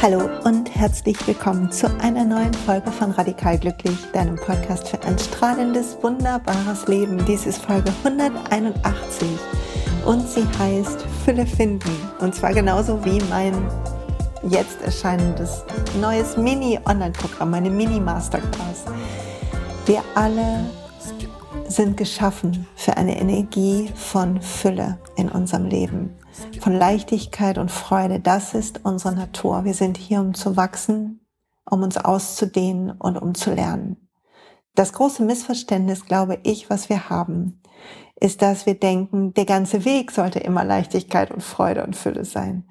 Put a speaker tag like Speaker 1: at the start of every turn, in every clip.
Speaker 1: Hallo und herzlich willkommen zu einer neuen Folge von Radikal Glücklich, deinem Podcast für ein strahlendes, wunderbares Leben. Dies ist Folge 181 und sie heißt Fülle finden. Und zwar genauso wie mein jetzt erscheinendes neues Mini-Online-Programm, meine Mini-Masterclass. Wir alle sind geschaffen für eine Energie von Fülle in unserem Leben, von Leichtigkeit und Freude. Das ist unsere Natur. Wir sind hier, um zu wachsen, um uns auszudehnen und um zu lernen. Das große Missverständnis, glaube ich, was wir haben, ist, dass wir denken, der ganze Weg sollte immer Leichtigkeit und Freude und Fülle sein.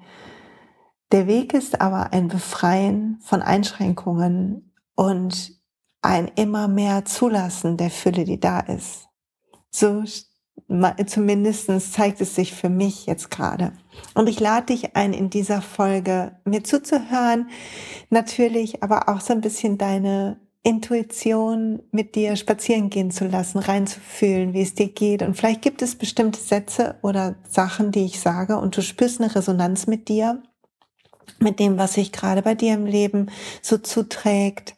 Speaker 1: Der Weg ist aber ein Befreien von Einschränkungen und ein immer mehr Zulassen der Fülle, die da ist. So zumindest zeigt es sich für mich jetzt gerade. Und ich lade dich ein, in dieser Folge mir zuzuhören, natürlich aber auch so ein bisschen deine Intuition mit dir spazieren gehen zu lassen, reinzufühlen, wie es dir geht. Und vielleicht gibt es bestimmte Sätze oder Sachen, die ich sage und du spürst eine Resonanz mit dir, mit dem, was sich gerade bei dir im Leben so zuträgt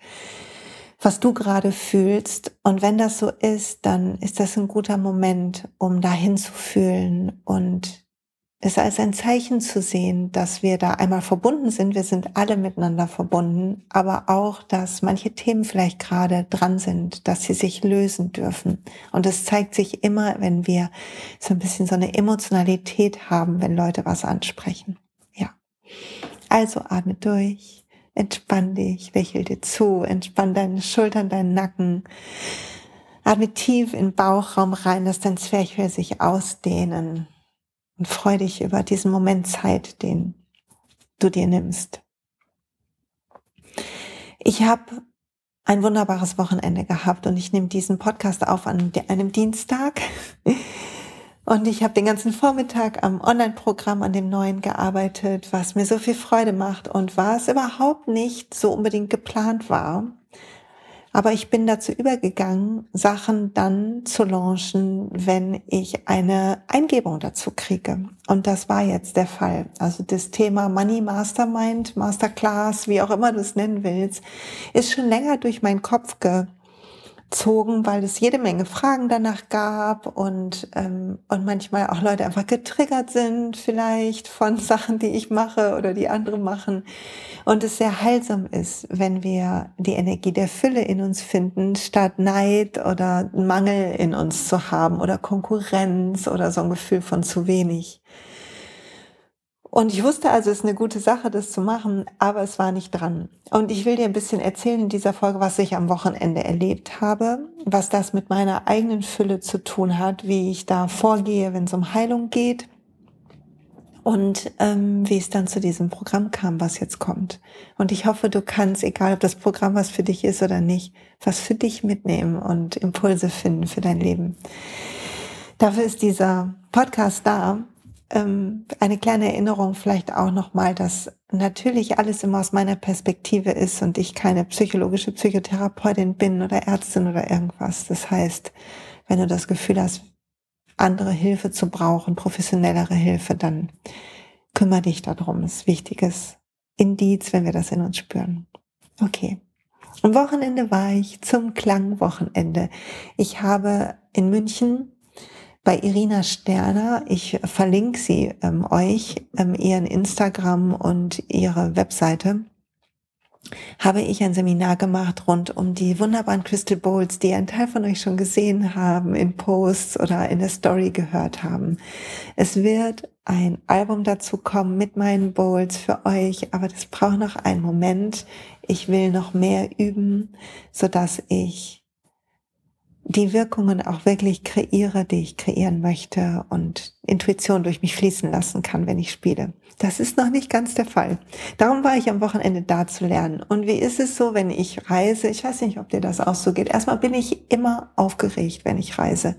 Speaker 1: was du gerade fühlst. Und wenn das so ist, dann ist das ein guter Moment, um dahin zu fühlen und es als ein Zeichen zu sehen, dass wir da einmal verbunden sind. Wir sind alle miteinander verbunden, aber auch, dass manche Themen vielleicht gerade dran sind, dass sie sich lösen dürfen. Und es zeigt sich immer, wenn wir so ein bisschen so eine Emotionalität haben, wenn Leute was ansprechen. Ja. Also atme durch. Entspann dich, lächel dir zu, entspann deine Schultern, deinen Nacken. Atme tief in den Bauchraum rein, dass dein Zwerchfell sich ausdehnen. Und freu dich über diesen Moment Zeit, den du dir nimmst. Ich habe ein wunderbares Wochenende gehabt und ich nehme diesen Podcast auf an einem Dienstag. Und ich habe den ganzen Vormittag am Online-Programm an dem neuen gearbeitet, was mir so viel Freude macht und was überhaupt nicht so unbedingt geplant war. Aber ich bin dazu übergegangen, Sachen dann zu launchen, wenn ich eine Eingebung dazu kriege. Und das war jetzt der Fall. Also das Thema Money Mastermind, Masterclass, wie auch immer du es nennen willst, ist schon länger durch meinen Kopf ge zogen, weil es jede Menge Fragen danach gab und, ähm, und manchmal auch Leute einfach getriggert sind vielleicht von Sachen, die ich mache oder die andere machen. Und es sehr heilsam ist, wenn wir die Energie der Fülle in uns finden, statt Neid oder Mangel in uns zu haben oder Konkurrenz oder so ein Gefühl von zu wenig. Und ich wusste also, es ist eine gute Sache, das zu machen, aber es war nicht dran. Und ich will dir ein bisschen erzählen in dieser Folge, was ich am Wochenende erlebt habe, was das mit meiner eigenen Fülle zu tun hat, wie ich da vorgehe, wenn es um Heilung geht und ähm, wie es dann zu diesem Programm kam, was jetzt kommt. Und ich hoffe, du kannst, egal ob das Programm was für dich ist oder nicht, was für dich mitnehmen und Impulse finden für dein Leben. Dafür ist dieser Podcast da, ähm, eine kleine Erinnerung vielleicht auch nochmal, dass natürlich alles immer aus meiner Perspektive ist und ich keine psychologische Psychotherapeutin bin oder Ärztin oder irgendwas. Das heißt, wenn du das Gefühl hast, andere Hilfe zu brauchen, professionellere Hilfe, dann kümmere dich darum. Das ist wichtiges Indiz, wenn wir das in uns spüren. Okay. Am Wochenende war ich zum Klangwochenende. Ich habe in München bei Irina Sterner. Ich verlinke sie ähm, euch, ähm, ihren Instagram und ihre Webseite. Habe ich ein Seminar gemacht rund um die wunderbaren Crystal Bowls, die ein Teil von euch schon gesehen haben, in Posts oder in der Story gehört haben. Es wird ein Album dazu kommen mit meinen Bowls für euch, aber das braucht noch einen Moment. Ich will noch mehr üben, so dass ich die Wirkungen auch wirklich kreiere, die ich kreieren möchte und Intuition durch mich fließen lassen kann, wenn ich spiele. Das ist noch nicht ganz der Fall. Darum war ich am Wochenende da zu lernen. Und wie ist es so, wenn ich reise? Ich weiß nicht, ob dir das auch so geht. Erstmal bin ich immer aufgeregt, wenn ich reise.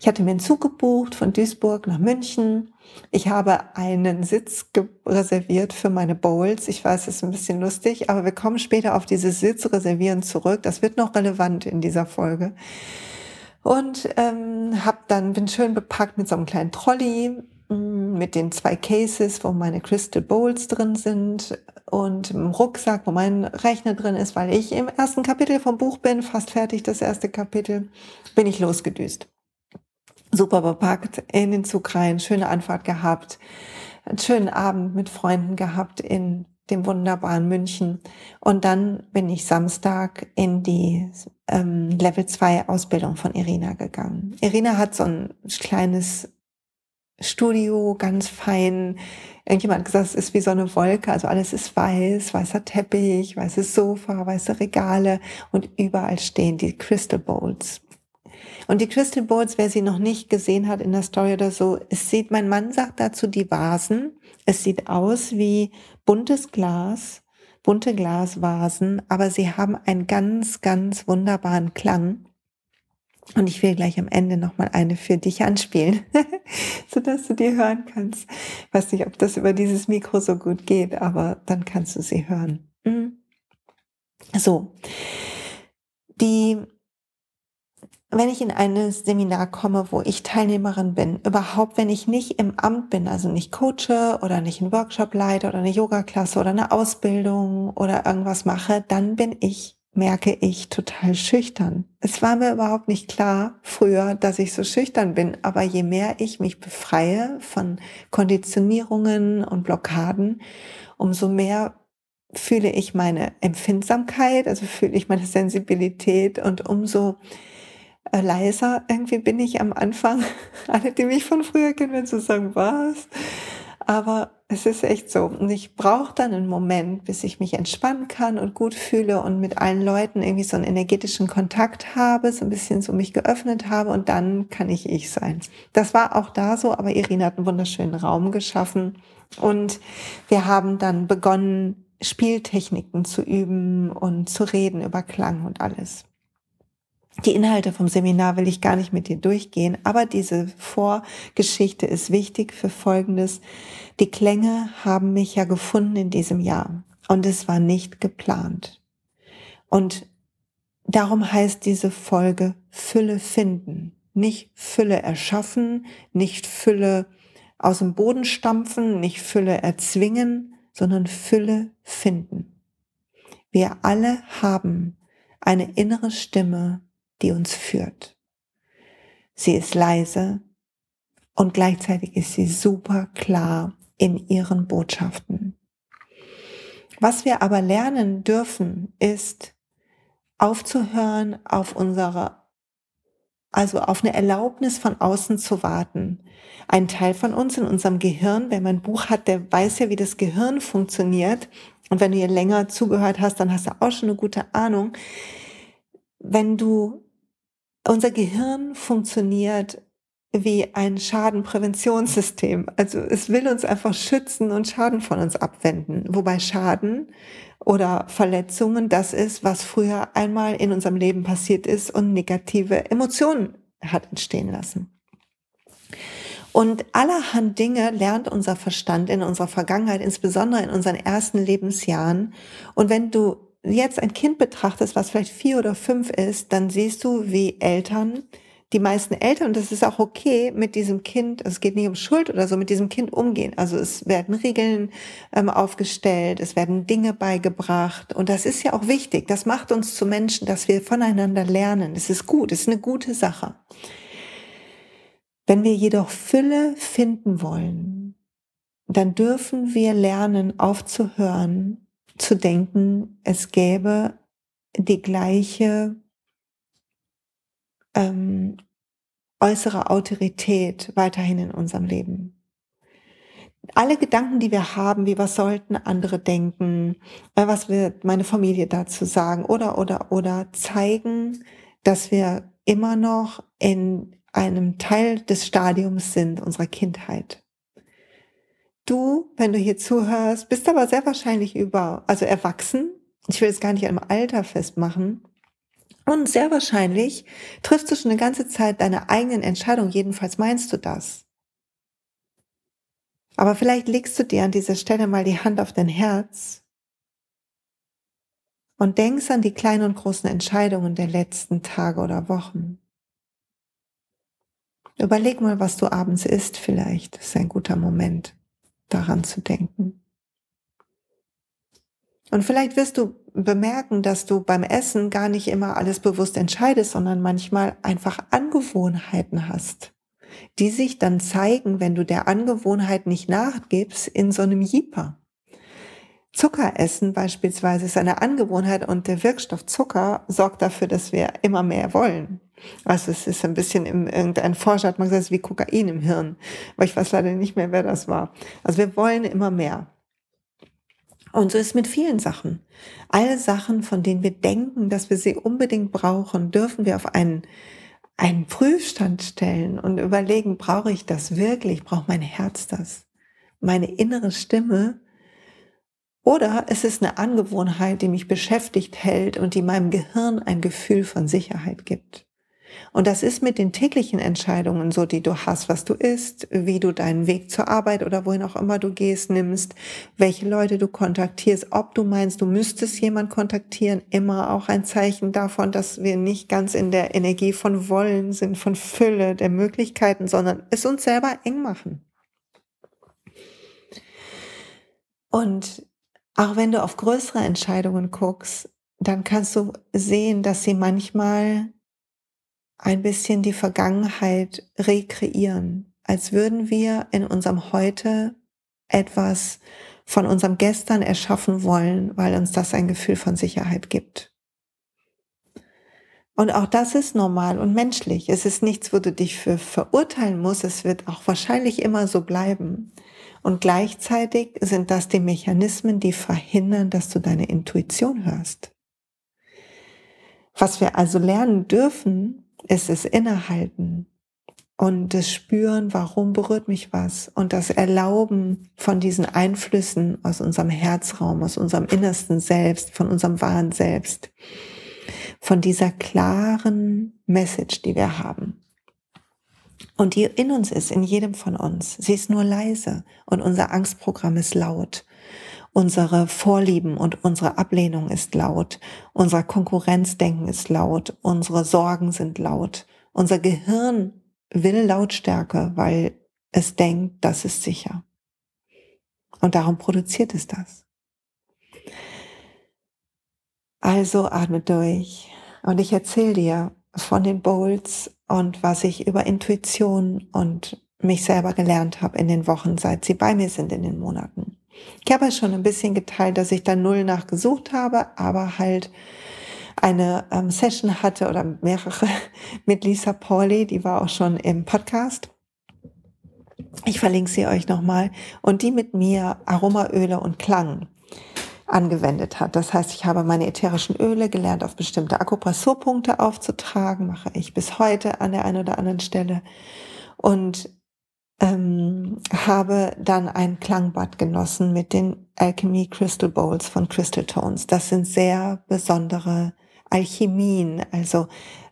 Speaker 1: Ich hatte mir einen Zug gebucht von Duisburg nach München. Ich habe einen Sitz reserviert für meine Bowls. Ich weiß, es ist ein bisschen lustig, aber wir kommen später auf dieses Sitz reservieren zurück. Das wird noch relevant in dieser Folge und ähm, hab dann bin schön bepackt mit so einem kleinen Trolley mm, mit den zwei Cases, wo meine Crystal Bowls drin sind und im Rucksack, wo mein Rechner drin ist, weil ich im ersten Kapitel vom Buch bin, fast fertig das erste Kapitel, bin ich losgedüst. Super bepackt, in den Zug rein, schöne Anfahrt gehabt, einen schönen Abend mit Freunden gehabt in dem wunderbaren München. Und dann bin ich Samstag in die ähm, Level 2 Ausbildung von Irina gegangen. Irina hat so ein kleines Studio, ganz fein. Irgendjemand hat gesagt, es ist wie so eine Wolke, also alles ist weiß, weißer Teppich, weißes Sofa, weiße Regale und überall stehen die Crystal Bowls. Und die Crystal Bowls, wer sie noch nicht gesehen hat in der Story oder so, es sieht, mein Mann sagt dazu die Vasen. Es sieht aus wie buntes Glas, bunte Glasvasen, aber sie haben einen ganz, ganz wunderbaren Klang. Und ich will gleich am Ende nochmal eine für dich anspielen, sodass du die hören kannst. Ich weiß nicht, ob das über dieses Mikro so gut geht, aber dann kannst du sie hören. Mhm. So. Die wenn ich in ein Seminar komme, wo ich Teilnehmerin bin, überhaupt wenn ich nicht im Amt bin, also nicht coache oder nicht einen Workshop leite oder eine Yoga-Klasse oder eine Ausbildung oder irgendwas mache, dann bin ich, merke ich, total schüchtern. Es war mir überhaupt nicht klar früher, dass ich so schüchtern bin, aber je mehr ich mich befreie von Konditionierungen und Blockaden, umso mehr fühle ich meine Empfindsamkeit, also fühle ich meine Sensibilität und umso leiser irgendwie bin ich am Anfang. Alle, die mich von früher kennen, werden so sagen, was? Aber es ist echt so. Und ich brauche dann einen Moment, bis ich mich entspannen kann und gut fühle und mit allen Leuten irgendwie so einen energetischen Kontakt habe, so ein bisschen so mich geöffnet habe und dann kann ich ich sein. Das war auch da so, aber Irina hat einen wunderschönen Raum geschaffen und wir haben dann begonnen, Spieltechniken zu üben und zu reden über Klang und alles. Die Inhalte vom Seminar will ich gar nicht mit dir durchgehen, aber diese Vorgeschichte ist wichtig für Folgendes. Die Klänge haben mich ja gefunden in diesem Jahr und es war nicht geplant. Und darum heißt diese Folge Fülle finden, nicht Fülle erschaffen, nicht Fülle aus dem Boden stampfen, nicht Fülle erzwingen, sondern Fülle finden. Wir alle haben eine innere Stimme, die uns führt. Sie ist leise und gleichzeitig ist sie super klar in ihren Botschaften. Was wir aber lernen dürfen, ist aufzuhören auf unsere also auf eine Erlaubnis von außen zu warten. Ein Teil von uns in unserem Gehirn, wenn man ein Buch hat, der weiß ja, wie das Gehirn funktioniert. Und wenn du hier länger zugehört hast, dann hast du auch schon eine gute Ahnung. Wenn du unser Gehirn funktioniert wie ein Schadenpräventionssystem. Also es will uns einfach schützen und Schaden von uns abwenden. Wobei Schaden oder Verletzungen das ist, was früher einmal in unserem Leben passiert ist und negative Emotionen hat entstehen lassen. Und allerhand Dinge lernt unser Verstand in unserer Vergangenheit, insbesondere in unseren ersten Lebensjahren. Und wenn du jetzt ein Kind betrachtest, was vielleicht vier oder fünf ist, dann siehst du, wie Eltern, die meisten Eltern, und das ist auch okay, mit diesem Kind, es geht nicht um Schuld oder so, mit diesem Kind umgehen. Also es werden Regeln ähm, aufgestellt, es werden Dinge beigebracht. Und das ist ja auch wichtig. Das macht uns zu Menschen, dass wir voneinander lernen. Es ist gut, es ist eine gute Sache. Wenn wir jedoch Fülle finden wollen, dann dürfen wir lernen, aufzuhören, zu denken, es gäbe die gleiche ähm, äußere Autorität weiterhin in unserem Leben. Alle Gedanken, die wir haben, wie was sollten andere denken, äh, was wird meine Familie dazu sagen oder oder oder zeigen, dass wir immer noch in einem Teil des Stadiums sind unserer Kindheit. Du, wenn du hier zuhörst, bist aber sehr wahrscheinlich über, also erwachsen. Ich will es gar nicht am Alter festmachen. Und sehr wahrscheinlich triffst du schon eine ganze Zeit deine eigenen Entscheidungen. Jedenfalls meinst du das. Aber vielleicht legst du dir an dieser Stelle mal die Hand auf dein Herz und denkst an die kleinen und großen Entscheidungen der letzten Tage oder Wochen. Überleg mal, was du abends isst vielleicht. Das ist ein guter Moment, daran zu denken. Und vielleicht wirst du bemerken, dass du beim Essen gar nicht immer alles bewusst entscheidest, sondern manchmal einfach Angewohnheiten hast, die sich dann zeigen, wenn du der Angewohnheit nicht nachgibst, in so einem Jeeper. Zucker essen beispielsweise ist eine Angewohnheit und der Wirkstoff Zucker sorgt dafür, dass wir immer mehr wollen. Also es ist ein bisschen im, irgendein Forscher hat mal gesagt, es ist wie Kokain im Hirn. Aber ich weiß leider nicht mehr, wer das war. Also wir wollen immer mehr. Und so ist mit vielen Sachen. Alle Sachen, von denen wir denken, dass wir sie unbedingt brauchen, dürfen wir auf einen, einen Prüfstand stellen und überlegen, brauche ich das wirklich? Braucht mein Herz das? Meine innere Stimme oder es ist eine Angewohnheit, die mich beschäftigt hält und die meinem Gehirn ein Gefühl von Sicherheit gibt. Und das ist mit den täglichen Entscheidungen so, die du hast, was du isst, wie du deinen Weg zur Arbeit oder wohin auch immer du gehst, nimmst, welche Leute du kontaktierst, ob du meinst, du müsstest jemand kontaktieren, immer auch ein Zeichen davon, dass wir nicht ganz in der Energie von Wollen sind, von Fülle der Möglichkeiten, sondern es uns selber eng machen. Und auch wenn du auf größere Entscheidungen guckst, dann kannst du sehen, dass sie manchmal ein bisschen die Vergangenheit rekreieren, als würden wir in unserem Heute etwas von unserem Gestern erschaffen wollen, weil uns das ein Gefühl von Sicherheit gibt. Und auch das ist normal und menschlich. Es ist nichts, wo du dich für verurteilen musst. Es wird auch wahrscheinlich immer so bleiben. Und gleichzeitig sind das die Mechanismen, die verhindern, dass du deine Intuition hörst. Was wir also lernen dürfen, ist es innehalten und das Spüren, warum berührt mich was und das Erlauben von diesen Einflüssen aus unserem Herzraum, aus unserem innersten Selbst, von unserem wahren Selbst, von dieser klaren Message, die wir haben und die in uns ist, in jedem von uns. Sie ist nur leise und unser Angstprogramm ist laut. Unsere Vorlieben und unsere Ablehnung ist laut. Unser Konkurrenzdenken ist laut. Unsere Sorgen sind laut. Unser Gehirn will Lautstärke, weil es denkt, das ist sicher. Und darum produziert es das. Also atme durch. Und ich erzähle dir von den Bowls und was ich über Intuition und mich selber gelernt habe in den Wochen, seit sie bei mir sind in den Monaten. Ich habe schon ein bisschen geteilt, dass ich da null nachgesucht habe, aber halt eine ähm, Session hatte oder mehrere mit Lisa Pauli, die war auch schon im Podcast. Ich verlinke sie euch nochmal. Und die mit mir Aromaöle und Klang angewendet hat. Das heißt, ich habe meine ätherischen Öle gelernt, auf bestimmte Akupressurpunkte aufzutragen, mache ich bis heute an der einen oder anderen Stelle und ähm, habe dann ein Klangbad genossen mit den Alchemy Crystal Bowls von Crystal Tones. Das sind sehr besondere Alchemien, also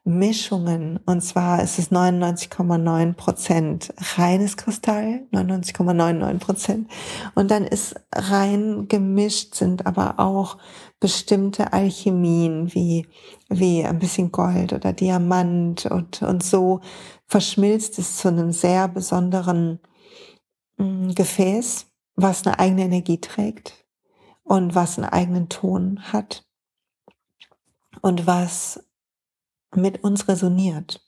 Speaker 1: Mischungen. Und zwar ist es 99,9 Prozent reines Kristall, 99,99 Prozent. Und dann ist rein gemischt sind aber auch bestimmte Alchemien wie, wie ein bisschen Gold oder Diamant und, und so verschmilzt es zu einem sehr besonderen mm, Gefäß, was eine eigene Energie trägt und was einen eigenen Ton hat und was mit uns resoniert.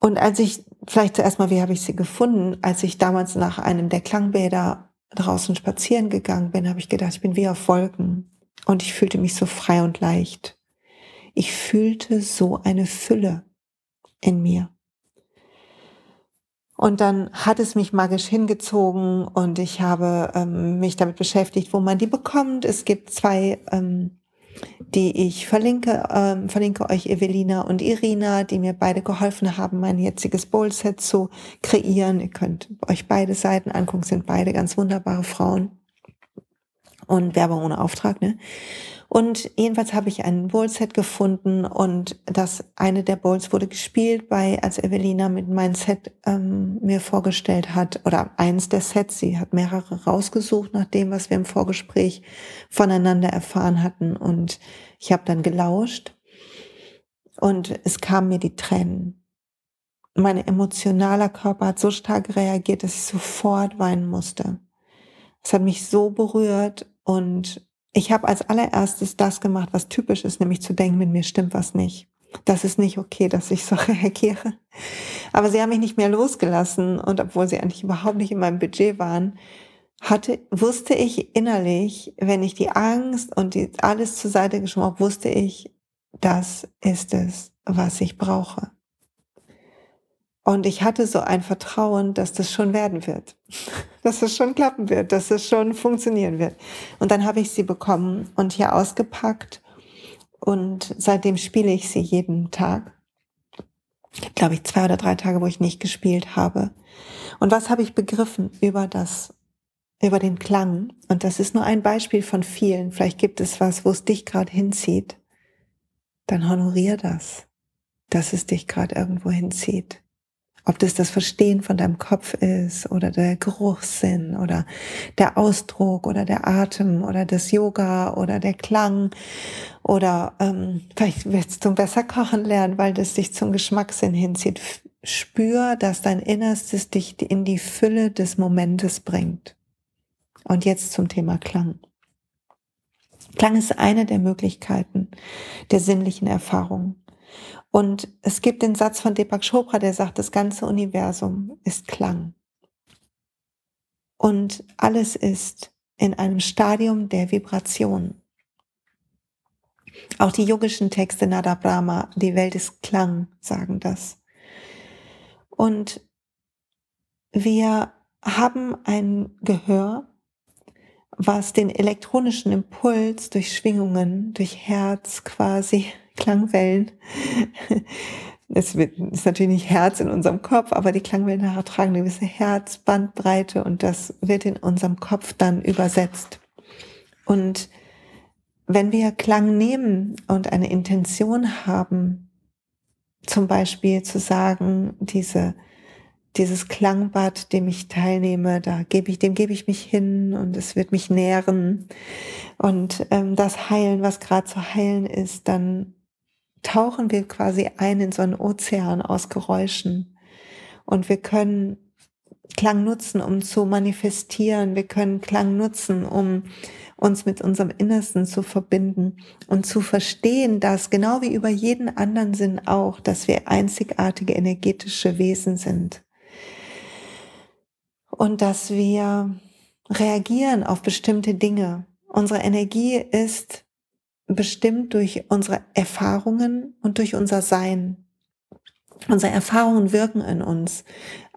Speaker 1: Und als ich, vielleicht zuerst mal, wie habe ich sie gefunden? Als ich damals nach einem der Klangbäder draußen spazieren gegangen bin, habe ich gedacht, ich bin wie auf Wolken. Und ich fühlte mich so frei und leicht. Ich fühlte so eine Fülle in mir. Und dann hat es mich magisch hingezogen und ich habe ähm, mich damit beschäftigt, wo man die bekommt. Es gibt zwei ähm, die ich verlinke, ähm, verlinke euch Evelina und Irina, die mir beide geholfen haben, mein jetziges Bowl-Set zu kreieren. Ihr könnt euch beide Seiten angucken, sind beide ganz wunderbare Frauen. Und Werbung ohne Auftrag, ne? Und jedenfalls habe ich ein Bowl-Set gefunden und das eine der Bowls wurde gespielt bei, als Evelina mit meinem Set ähm, mir vorgestellt hat, oder eins der Sets, sie hat mehrere rausgesucht nach dem, was wir im Vorgespräch voneinander erfahren hatten. Und ich habe dann gelauscht und es kamen mir die Tränen. Mein emotionaler Körper hat so stark reagiert, dass ich sofort weinen musste. Es hat mich so berührt und ich habe als allererstes das gemacht, was typisch ist, nämlich zu denken, mit mir stimmt was nicht. Das ist nicht okay, dass ich so reagiere. Aber sie haben mich nicht mehr losgelassen und obwohl sie eigentlich überhaupt nicht in meinem Budget waren, hatte, wusste ich innerlich, wenn ich die Angst und die, alles zur Seite geschoben habe, wusste ich, das ist es, was ich brauche. Und ich hatte so ein Vertrauen, dass das schon werden wird, dass es schon klappen wird, dass es schon funktionieren wird. Und dann habe ich sie bekommen und hier ausgepackt und seitdem spiele ich sie jeden Tag. Glaube ich zwei oder drei Tage, wo ich nicht gespielt habe. Und was habe ich begriffen über das, über den Klang? Und das ist nur ein Beispiel von vielen. Vielleicht gibt es was, wo es dich gerade hinzieht. Dann honorier das, dass es dich gerade irgendwo hinzieht. Ob das das Verstehen von deinem Kopf ist oder der Geruchssinn oder der Ausdruck oder der Atem oder das Yoga oder der Klang oder ähm, vielleicht willst du besser kochen lernen, weil das dich zum Geschmackssinn hinzieht. Spür, dass dein Innerstes dich in die Fülle des Momentes bringt. Und jetzt zum Thema Klang. Klang ist eine der Möglichkeiten der sinnlichen Erfahrung. Und es gibt den Satz von Deepak Chopra, der sagt, das ganze Universum ist Klang. Und alles ist in einem Stadium der Vibration. Auch die yogischen Texte Nada Brahma, die Welt ist Klang, sagen das. Und wir haben ein Gehör, was den elektronischen Impuls durch Schwingungen, durch Herz quasi Klangwellen. Es ist natürlich nicht Herz in unserem Kopf, aber die Klangwellen tragen eine gewisse Herzbandbreite und das wird in unserem Kopf dann übersetzt. Und wenn wir Klang nehmen und eine Intention haben, zum Beispiel zu sagen, diese dieses Klangbad, dem ich teilnehme, da gebe ich, dem gebe ich mich hin und es wird mich nähren und ähm, das heilen, was gerade zu heilen ist, dann tauchen wir quasi ein in so einen Ozean aus Geräuschen und wir können Klang nutzen, um zu manifestieren. Wir können Klang nutzen, um uns mit unserem Innersten zu verbinden und zu verstehen, dass genau wie über jeden anderen Sinn auch, dass wir einzigartige energetische Wesen sind und dass wir reagieren auf bestimmte Dinge. Unsere Energie ist bestimmt durch unsere Erfahrungen und durch unser Sein. Unsere Erfahrungen wirken in uns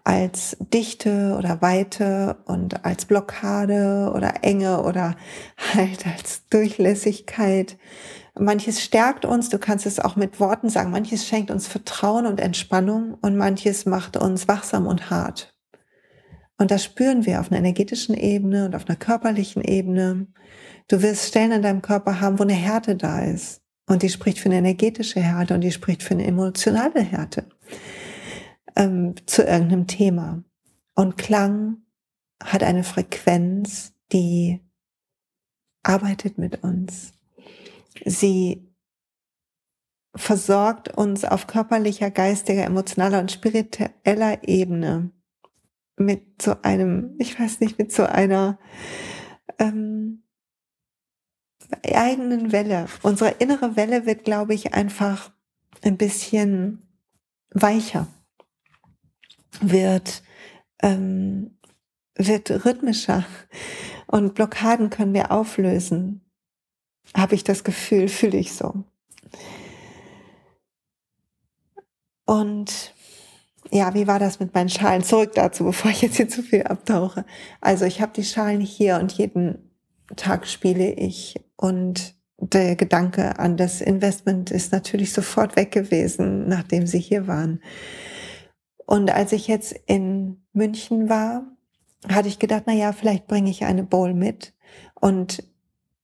Speaker 1: als Dichte oder Weite und als Blockade oder Enge oder halt als Durchlässigkeit. Manches stärkt uns, du kannst es auch mit Worten sagen, manches schenkt uns Vertrauen und Entspannung und manches macht uns wachsam und hart. Und das spüren wir auf einer energetischen Ebene und auf einer körperlichen Ebene. Du wirst Stellen in deinem Körper haben, wo eine Härte da ist. Und die spricht für eine energetische Härte und die spricht für eine emotionale Härte ähm, zu irgendeinem Thema. Und Klang hat eine Frequenz, die arbeitet mit uns. Sie versorgt uns auf körperlicher, geistiger, emotionaler und spiritueller Ebene mit so einem, ich weiß nicht, mit so einer ähm, eigenen Welle. Unsere innere Welle wird, glaube ich, einfach ein bisschen weicher, wird, ähm, wird rhythmischer und Blockaden können wir auflösen. Habe ich das Gefühl, fühle ich so. Und ja, wie war das mit meinen Schalen? Zurück dazu, bevor ich jetzt hier zu viel abtauche. Also ich habe die Schalen hier und jeden Tag spiele ich und der Gedanke an das Investment ist natürlich sofort weg gewesen, nachdem sie hier waren. Und als ich jetzt in München war, hatte ich gedacht, na ja, vielleicht bringe ich eine Bowl mit. Und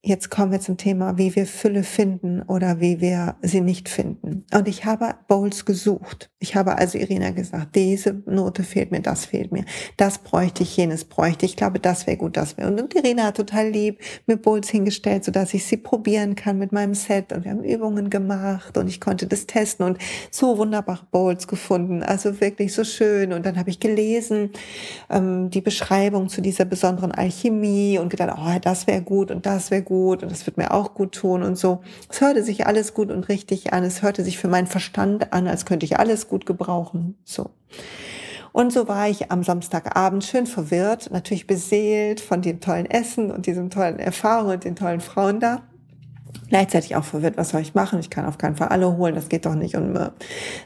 Speaker 1: Jetzt kommen wir zum Thema, wie wir Fülle finden oder wie wir sie nicht finden. Und ich habe Bowls gesucht. Ich habe also Irina gesagt, diese Note fehlt mir, das fehlt mir. Das bräuchte ich, jenes bräuchte ich. Ich glaube, das wäre gut, das wäre. Und Irina hat total lieb mir Bowls hingestellt, sodass ich sie probieren kann mit meinem Set. Und wir haben Übungen gemacht und ich konnte das testen und so wunderbare Bowls gefunden. Also wirklich so schön. Und dann habe ich gelesen, ähm, die Beschreibung zu dieser besonderen Alchemie und gedacht, oh, das wäre gut und das wäre gut gut und das wird mir auch gut tun und so. Es hörte sich alles gut und richtig an. Es hörte sich für meinen Verstand an, als könnte ich alles gut gebrauchen. So. Und so war ich am Samstagabend schön verwirrt, natürlich beseelt von dem tollen Essen und diesen tollen Erfahrungen und den tollen Frauen da. Gleichzeitig auch verwirrt, was soll ich machen? Ich kann auf keinen Fall alle holen, das geht doch nicht. Und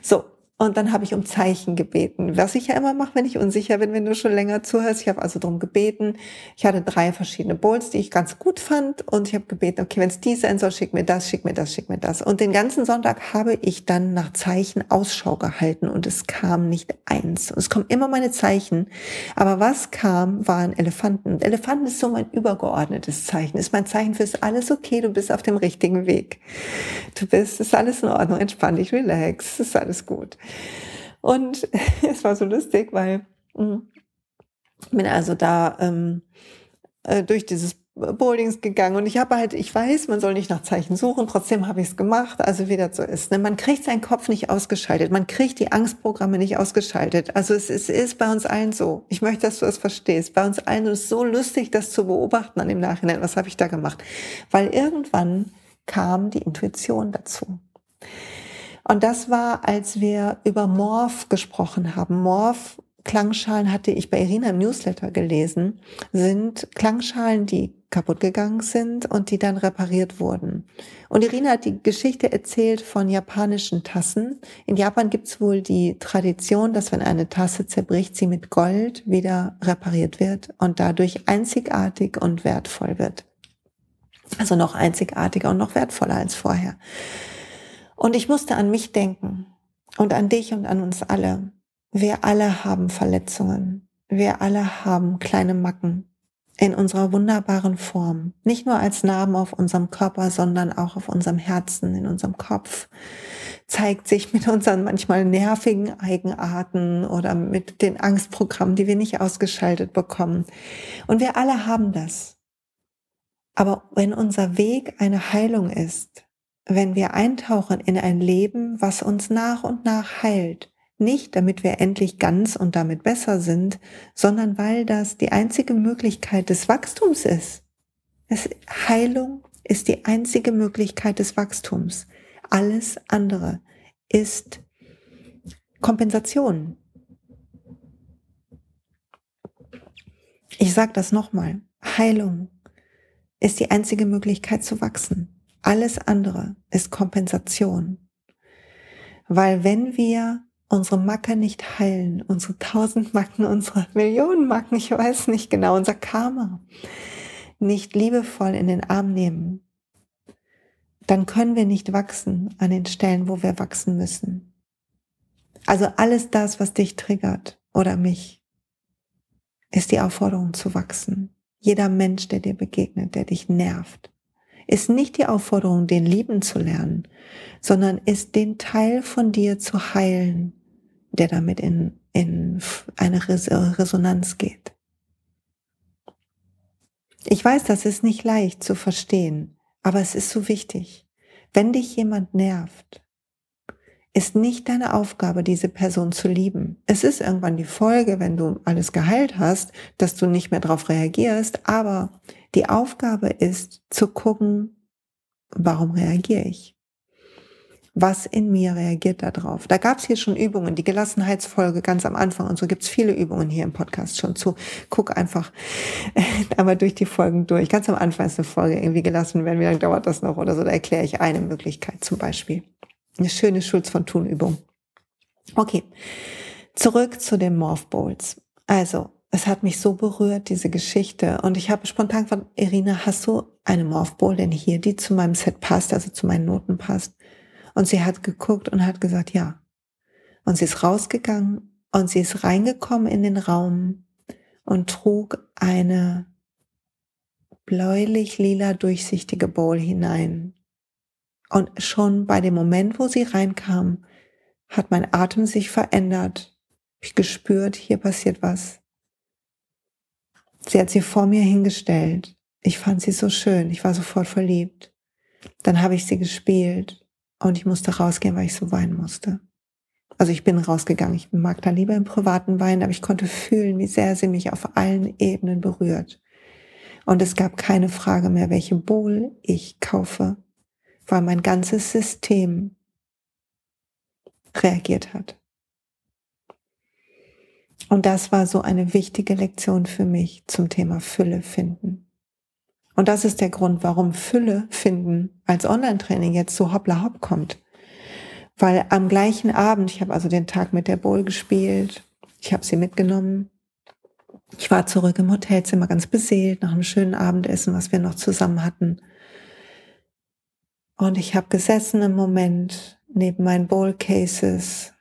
Speaker 1: so, und dann habe ich um Zeichen gebeten, was ich ja immer mache, wenn ich unsicher bin, wenn du schon länger zuhörst. Ich habe also darum gebeten. Ich hatte drei verschiedene Bowls, die ich ganz gut fand. Und ich habe gebeten, okay, wenn es die sein soll, schick mir das, schick mir das, schick mir das. Und den ganzen Sonntag habe ich dann nach Zeichen Ausschau gehalten und es kam nicht eins. Und es kommen immer meine Zeichen. Aber was kam, waren Elefanten. Und Elefanten ist so mein übergeordnetes Zeichen. Ist mein Zeichen für ist alles okay, du bist auf dem richtigen Weg. Du bist, ist alles in Ordnung, entspann dich, relax, ist alles gut. Und es war so lustig, weil hm, ich bin also da ähm, äh, durch dieses Bowlings gegangen und ich habe halt, ich weiß, man soll nicht nach Zeichen suchen, trotzdem habe ich es gemacht, also wie das so ist. Ne? Man kriegt seinen Kopf nicht ausgeschaltet, man kriegt die Angstprogramme nicht ausgeschaltet. Also es, es ist bei uns allen so. Ich möchte, dass du es verstehst. Bei uns allen ist es so lustig, das zu beobachten an dem Nachhinein. Was habe ich da gemacht? Weil irgendwann kam die Intuition dazu. Und das war, als wir über Morph gesprochen haben. Morph, Klangschalen hatte ich bei Irina im Newsletter gelesen, sind Klangschalen, die kaputt gegangen sind und die dann repariert wurden. Und Irina hat die Geschichte erzählt von japanischen Tassen. In Japan gibt's wohl die Tradition, dass wenn eine Tasse zerbricht, sie mit Gold wieder repariert wird und dadurch einzigartig und wertvoll wird. Also noch einzigartiger und noch wertvoller als vorher. Und ich musste an mich denken und an dich und an uns alle. Wir alle haben Verletzungen. Wir alle haben kleine Macken in unserer wunderbaren Form. Nicht nur als Narben auf unserem Körper, sondern auch auf unserem Herzen, in unserem Kopf. Zeigt sich mit unseren manchmal nervigen Eigenarten oder mit den Angstprogrammen, die wir nicht ausgeschaltet bekommen. Und wir alle haben das. Aber wenn unser Weg eine Heilung ist, wenn wir eintauchen in ein Leben, was uns nach und nach heilt. Nicht damit wir endlich ganz und damit besser sind, sondern weil das die einzige Möglichkeit des Wachstums ist. Es, Heilung ist die einzige Möglichkeit des Wachstums. Alles andere ist Kompensation. Ich sage das nochmal. Heilung ist die einzige Möglichkeit zu wachsen. Alles andere ist Kompensation. Weil wenn wir unsere Macke nicht heilen, unsere tausend Macken, unsere Millionen Macken, ich weiß nicht genau, unser Karma nicht liebevoll in den Arm nehmen, dann können wir nicht wachsen an den Stellen, wo wir wachsen müssen. Also alles das, was dich triggert oder mich, ist die Aufforderung zu wachsen. Jeder Mensch, der dir begegnet, der dich nervt, ist nicht die Aufforderung, den lieben zu lernen, sondern ist den Teil von dir zu heilen, der damit in, in eine Resonanz geht. Ich weiß, das ist nicht leicht zu verstehen, aber es ist so wichtig. Wenn dich jemand nervt, ist nicht deine Aufgabe, diese Person zu lieben. Es ist irgendwann die Folge, wenn du alles geheilt hast, dass du nicht mehr darauf reagierst, aber die Aufgabe ist zu gucken, warum reagiere ich? Was in mir reagiert darauf? Da gab es hier schon Übungen, die Gelassenheitsfolge ganz am Anfang und so gibt es viele Übungen hier im Podcast schon zu. Guck einfach einmal durch die Folgen durch. Ganz am Anfang ist eine Folge irgendwie gelassen werden. Wie lange dauert das noch oder so? Da erkläre ich eine Möglichkeit zum Beispiel. Eine schöne Schulz von Thun Übung. Okay. Zurück zu den Morph Bowls. Also, es hat mich so berührt, diese Geschichte. Und ich habe spontan gefragt, Irina, hast du eine Morphbowl denn hier, die zu meinem Set passt, also zu meinen Noten passt? Und sie hat geguckt und hat gesagt, ja. Und sie ist rausgegangen und sie ist reingekommen in den Raum und trug eine bläulich-lila durchsichtige Bowl hinein. Und schon bei dem Moment, wo sie reinkam, hat mein Atem sich verändert. Ich gespürt, hier passiert was. Sie hat sie vor mir hingestellt. Ich fand sie so schön. Ich war sofort verliebt. Dann habe ich sie gespielt und ich musste rausgehen, weil ich so weinen musste. Also ich bin rausgegangen. Ich mag da lieber im privaten weinen, aber ich konnte fühlen, wie sehr sie mich auf allen Ebenen berührt. Und es gab keine Frage mehr, welche Bowl ich kaufe, weil mein ganzes System reagiert hat. Und das war so eine wichtige Lektion für mich zum Thema Fülle finden. Und das ist der Grund, warum Fülle finden als Online-Training jetzt so hoppla hopp kommt. Weil am gleichen Abend, ich habe also den Tag mit der Bowl gespielt, ich habe sie mitgenommen. Ich war zurück im Hotelzimmer ganz beseelt nach einem schönen Abendessen, was wir noch zusammen hatten. Und ich habe gesessen im Moment neben meinen Bowl Cases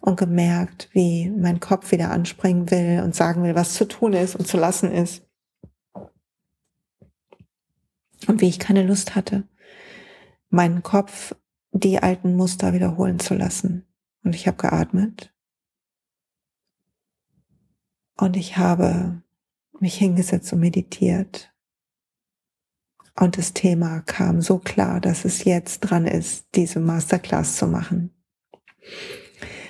Speaker 1: und gemerkt, wie mein Kopf wieder anspringen will und sagen will, was zu tun ist und zu lassen ist. Und wie ich keine Lust hatte, meinen Kopf die alten Muster wiederholen zu lassen. Und ich habe geatmet. Und ich habe mich hingesetzt und meditiert. Und das Thema kam so klar, dass es jetzt dran ist, diese Masterclass zu machen.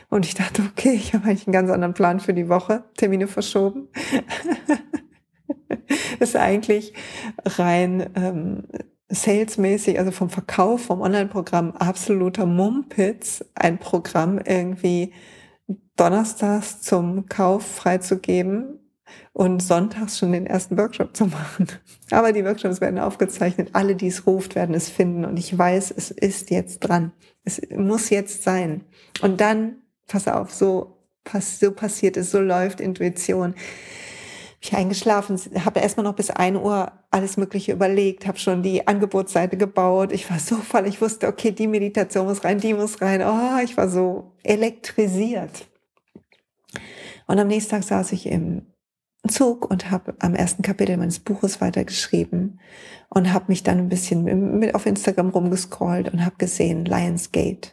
Speaker 1: Und ich dachte, okay, ich habe eigentlich einen ganz anderen Plan für die Woche, Termine verschoben. ist eigentlich rein ähm, salesmäßig, also vom Verkauf, vom Online-Programm absoluter Mumpitz, ein Programm irgendwie donnerstags zum Kauf freizugeben und sonntags schon den ersten Workshop zu machen. Aber die Workshops werden aufgezeichnet. Alle, die es ruft, werden es finden. Und ich weiß, es ist jetzt dran. Es muss jetzt sein. Und dann pass auf, so, so passiert es, so läuft Intuition. Ich eingeschlafen, habe erstmal noch bis ein Uhr alles Mögliche überlegt, habe schon die Angebotsseite gebaut. Ich war so voll, ich wusste, okay, die Meditation muss rein, die muss rein. Oh, ich war so elektrisiert. Und am nächsten Tag saß ich im Zug und habe am ersten Kapitel meines Buches weitergeschrieben und habe mich dann ein bisschen mit auf Instagram rumgescrollt und habe gesehen Lionsgate.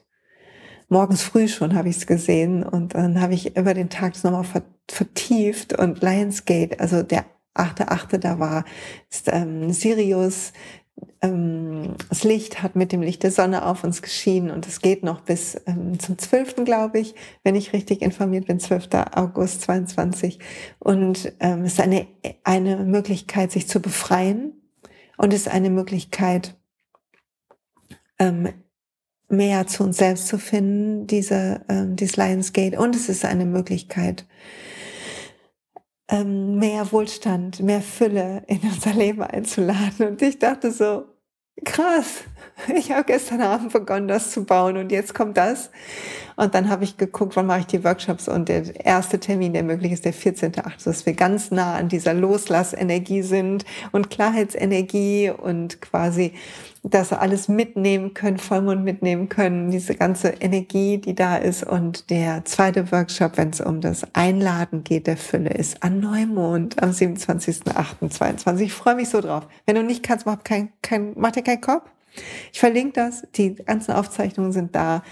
Speaker 1: Morgens früh schon habe ich es gesehen und dann habe ich über den Tag nochmal vertieft und Lionsgate, also der achte achte da war ähm, Sirius, ähm, das Licht hat mit dem Licht der Sonne auf uns geschienen und es geht noch bis ähm, zum 12., glaube ich, wenn ich richtig informiert bin, 12. August 22. Und ähm, es ist eine, eine Möglichkeit, sich zu befreien und es ist eine Möglichkeit, ähm, mehr zu uns selbst zu finden, diese, ähm, dieses Lionsgate. Und es ist eine Möglichkeit, ähm, mehr Wohlstand, mehr Fülle in unser Leben einzuladen. Und ich dachte so, krass, ich habe gestern Abend begonnen, das zu bauen und jetzt kommt das. Und dann habe ich geguckt, wann mache ich die Workshops und der erste Termin, der möglich ist, der 14.8., dass wir ganz nah an dieser Loslassenergie sind und Klarheitsenergie und quasi das alles mitnehmen können, Vollmond mitnehmen können, diese ganze Energie, die da ist. Und der zweite Workshop, wenn es um das Einladen geht, der Fülle, ist an Neumond am 27.08.22. Ich freue mich so drauf. Wenn du nicht kannst, mach, kein, kein, mach dir keinen Kopf. Ich verlinke das. Die ganzen Aufzeichnungen sind da.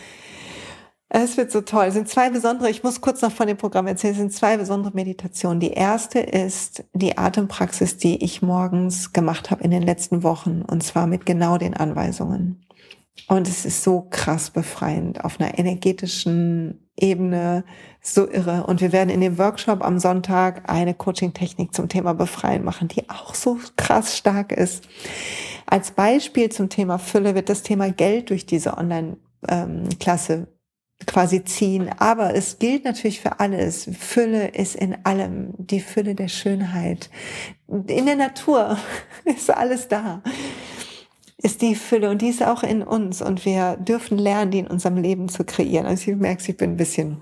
Speaker 1: Es wird so toll. Es sind zwei besondere, ich muss kurz noch von dem Programm erzählen, es sind zwei besondere Meditationen. Die erste ist die Atempraxis, die ich morgens gemacht habe in den letzten Wochen und zwar mit genau den Anweisungen. Und es ist so krass befreiend auf einer energetischen Ebene, so irre. Und wir werden in dem Workshop am Sonntag eine Coaching-Technik zum Thema Befreien machen, die auch so krass stark ist. Als Beispiel zum Thema Fülle wird das Thema Geld durch diese Online-Klasse quasi ziehen. Aber es gilt natürlich für alles. Fülle ist in allem. Die Fülle der Schönheit. In der Natur ist alles da. Ist die Fülle und die ist auch in uns und wir dürfen lernen, die in unserem Leben zu kreieren. Also ich merke, ich bin ein bisschen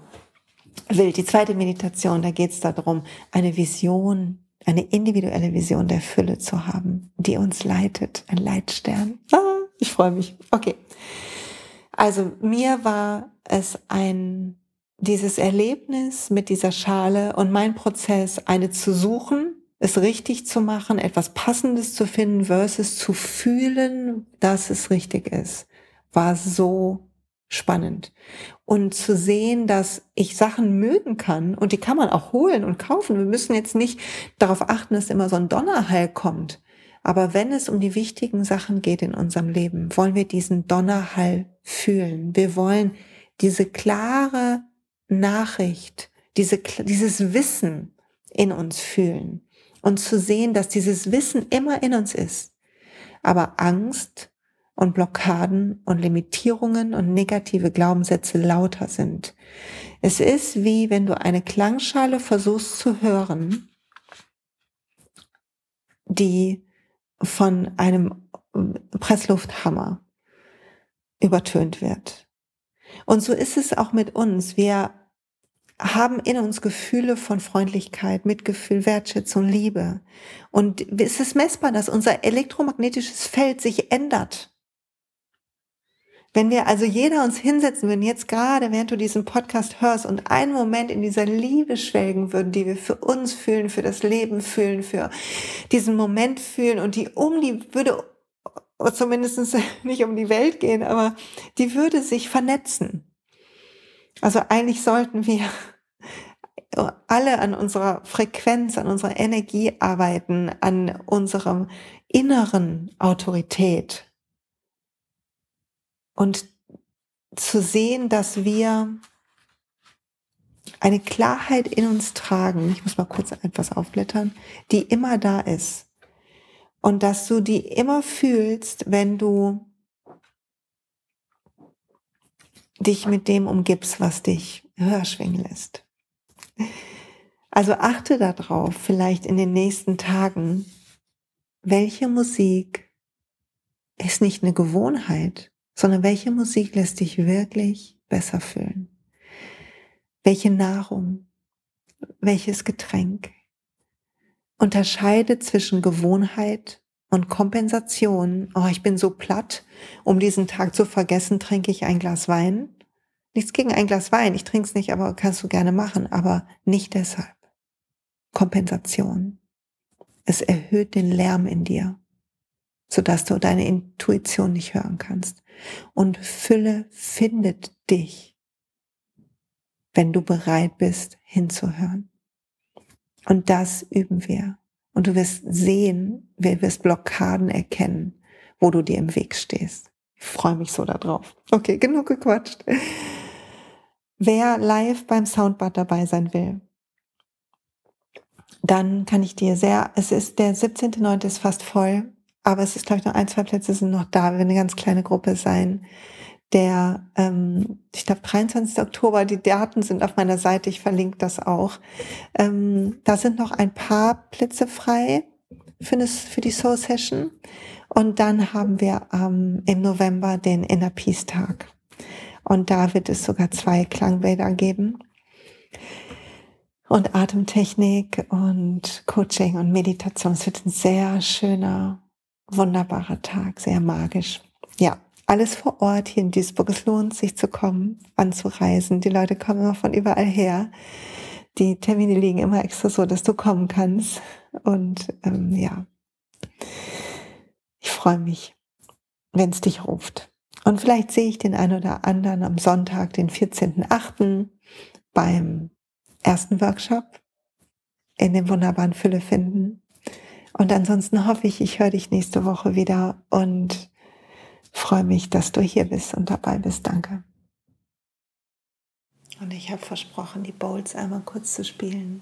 Speaker 1: will. Die zweite Meditation, da geht es darum, eine Vision, eine individuelle Vision der Fülle zu haben, die uns leitet, ein Leitstern. Ah, ich freue mich. Okay. Also mir war es ein, dieses Erlebnis mit dieser Schale und mein Prozess, eine zu suchen, es richtig zu machen, etwas Passendes zu finden versus zu fühlen, dass es richtig ist, war so spannend. Und zu sehen, dass ich Sachen mögen kann und die kann man auch holen und kaufen. Wir müssen jetzt nicht darauf achten, dass immer so ein Donnerhall kommt. Aber wenn es um die wichtigen Sachen geht in unserem Leben, wollen wir diesen Donnerhall fühlen. Wir wollen diese klare Nachricht, diese, dieses Wissen in uns fühlen und zu sehen, dass dieses Wissen immer in uns ist. Aber Angst und Blockaden und Limitierungen und negative Glaubenssätze lauter sind. Es ist wie wenn du eine Klangschale versuchst zu hören, die von einem Presslufthammer übertönt wird. Und so ist es auch mit uns. Wir haben in uns Gefühle von Freundlichkeit, Mitgefühl, Wertschätzung, Liebe. Und es ist messbar, dass unser elektromagnetisches Feld sich ändert. Wenn wir also jeder uns hinsetzen würden, jetzt gerade, während du diesen Podcast hörst und einen Moment in dieser Liebe schwelgen würden, die wir für uns fühlen, für das Leben fühlen, für diesen Moment fühlen und die um die würde zumindest nicht um die Welt gehen, aber die würde sich vernetzen. Also eigentlich sollten wir alle an unserer Frequenz, an unserer Energie arbeiten, an unserem inneren Autorität, und zu sehen, dass wir eine Klarheit in uns tragen, ich muss mal kurz etwas aufblättern, die immer da ist. Und dass du die immer fühlst, wenn du dich mit dem umgibst, was dich höher schwingen lässt. Also achte darauf, vielleicht in den nächsten Tagen, welche Musik ist nicht eine Gewohnheit, sondern welche Musik lässt dich wirklich besser fühlen? Welche Nahrung? Welches Getränk? Unterscheide zwischen Gewohnheit und Kompensation. Oh, ich bin so platt. Um diesen Tag zu vergessen, trinke ich ein Glas Wein. Nichts gegen ein Glas Wein. Ich trinke es nicht, aber kannst du gerne machen, aber nicht deshalb. Kompensation. Es erhöht den Lärm in dir sodass du deine Intuition nicht hören kannst. Und Fülle findet dich, wenn du bereit bist, hinzuhören. Und das üben wir. Und du wirst sehen, wir wirst Blockaden erkennen, wo du dir im Weg stehst. Ich freue mich so darauf. Okay, genug gequatscht. Wer live beim Soundbad dabei sein will, dann kann ich dir sehr, es ist der 17.9. ist fast voll. Aber es ist, glaube ich, noch ein, zwei Plätze sind noch da. Wir werden eine ganz kleine Gruppe sein. Der, ähm, ich glaube, 23. Oktober, die Daten sind auf meiner Seite, ich verlinke das auch. Ähm, da sind noch ein paar Plätze frei für, das, für die Soul Session. Und dann haben wir ähm, im November den Inner Peace Tag. Und da wird es sogar zwei Klangbäder geben. Und Atemtechnik und Coaching und Meditation. Es wird ein sehr schöner, wunderbarer Tag, sehr magisch. Ja, alles vor Ort hier in Duisburg. Es lohnt sich zu kommen, anzureisen. Die Leute kommen immer von überall her. Die Termine liegen immer extra so, dass du kommen kannst. Und ähm, ja, ich freue mich, wenn es dich ruft. Und vielleicht sehe ich den einen oder anderen am Sonntag, den 14.8. beim ersten Workshop in dem wunderbaren Fülle finden. Und ansonsten hoffe ich, ich höre dich nächste Woche wieder und freue mich, dass du hier bist und dabei bist. Danke. Und ich habe versprochen, die Bowls einmal kurz zu spielen.